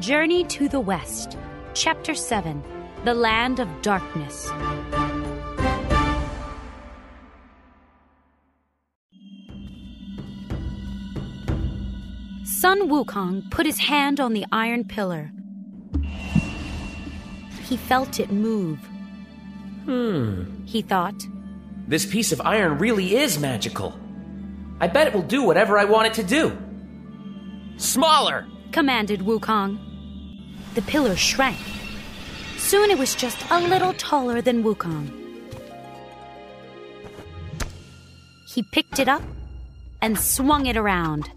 Journey to the West, Chapter 7 The Land of Darkness. Sun Wukong put his hand on the iron pillar. He felt it move. Hmm. He thought, This piece of iron really is magical. I bet it will do whatever I want it to do. Smaller! commanded Wukong. The pillar shrank. Soon it was just a little taller than Wukong. He picked it up and swung it around.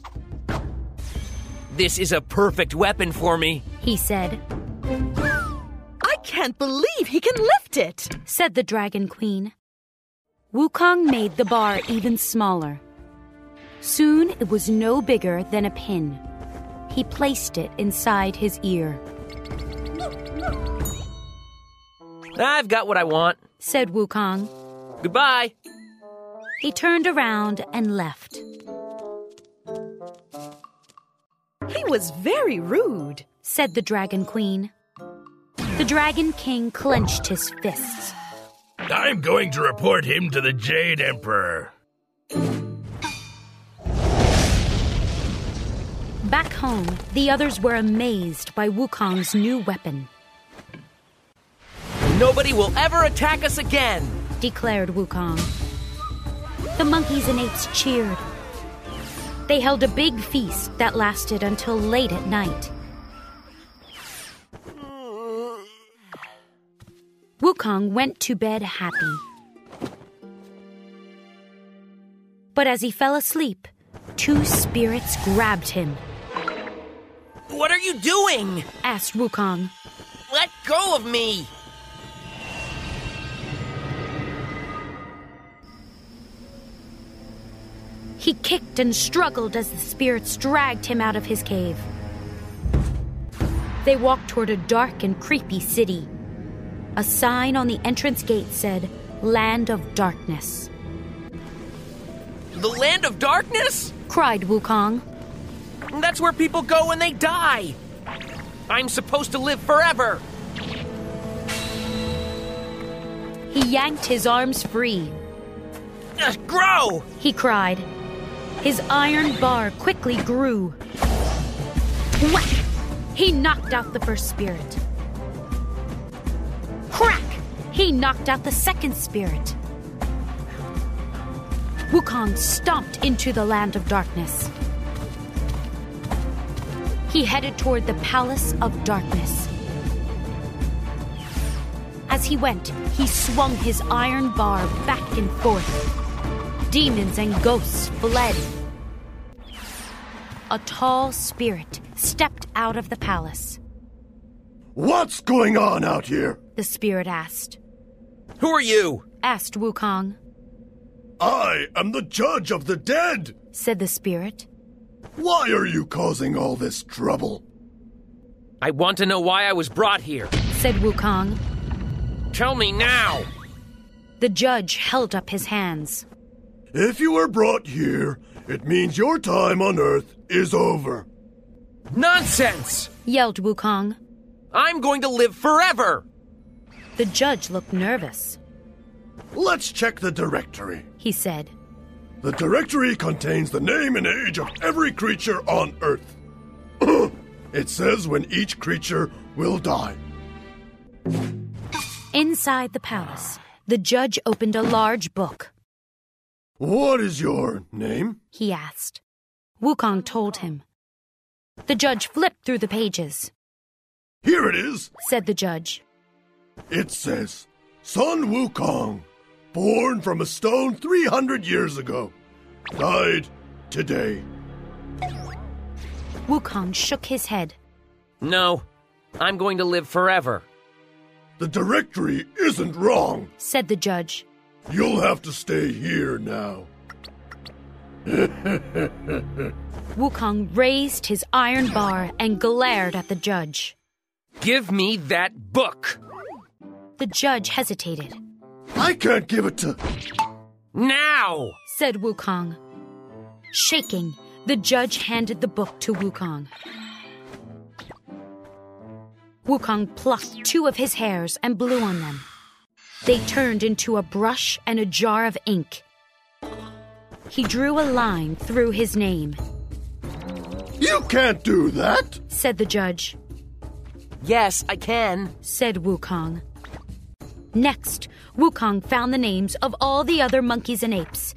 This is a perfect weapon for me. He said, I can't believe he can lift it. said the Dragon Queen. Wukong made the bar even smaller. Soon it was no bigger than a pin. He placed it inside his ear, I've got what I want. said Wukong. Goodbye. He turned around and left. He was very rude. said the Dragon Queen. The Dragon King clenched his fists. I'm going to report him to the Jade Emperor. Back home, the others were amazed by Wukong's new weapon, Nobody will ever attack us again. declared Wukong. The monkeys and apes cheered. They held a big feast that lasted until late at night. Wukong went to bed happy. But as he fell asleep, two spirits grabbed him, What are you doing? asked Wukong. Let go of me. He kicked and struggled as the spirits dragged him out of his cave. They walked toward a dark and creepy city. A sign on the entrance gate said, Land of Darkness. The land of darkness? Cried Wukong. That's where people go when they die. I'm supposed to live forever. He yanked his arms free. Uh, grow! He cried. His iron bar quickly grew. Whack! He knocked out the first spirit. Crack! He knocked out the second spirit. Wukong stomped into the land of darkness. He headed toward the Palace of Darkness. As he went, he swung his iron bar back and forth. Demons and ghosts fled. A tall spirit stepped out of the palace. What's going on out here? The spirit asked. Who are you? Asked Wukong, I am the judge of the dead. said the spirit. Why are you causing all this trouble? I want to know why I was brought here. Said Wukong. Tell me now. The judge held up his hands. If you were brought here, it means your time on Earth is over. Nonsense! Yelled Wukong. I'm going to live forever! The judge looked nervous. Let's check the directory. He said. The directory contains the name and age of every creature on Earth. it says when each creature will die. Inside the palace, the judge opened a large book. What is your name? He asked. Wukong told him. The judge flipped through the pages. Here it is. Said the judge. It says Sun Wukong, born from a stone 300 years ago, died today. Wukong shook his head. No, I'm going to live forever. The directory isn't wrong. Said the judge. You'll have to stay here now. Wukong raised his iron bar and glared at the judge. Give me that book! The judge hesitated. I can't give it to. Now! Said Wukong. Shaking, the judge handed the book to Wukong. Wukong plucked two of his hairs and blew on them. They turned into a brush and a jar of ink. He drew a line through his name, You can't do that! said the judge, Yes, I can. said Wukong. Next, Wukong found the names of all the other monkeys and apes.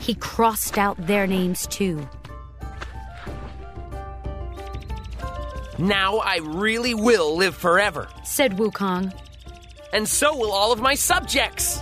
He crossed out their names too. Now I really will live forever. said Wukong. And so will all of my subjects.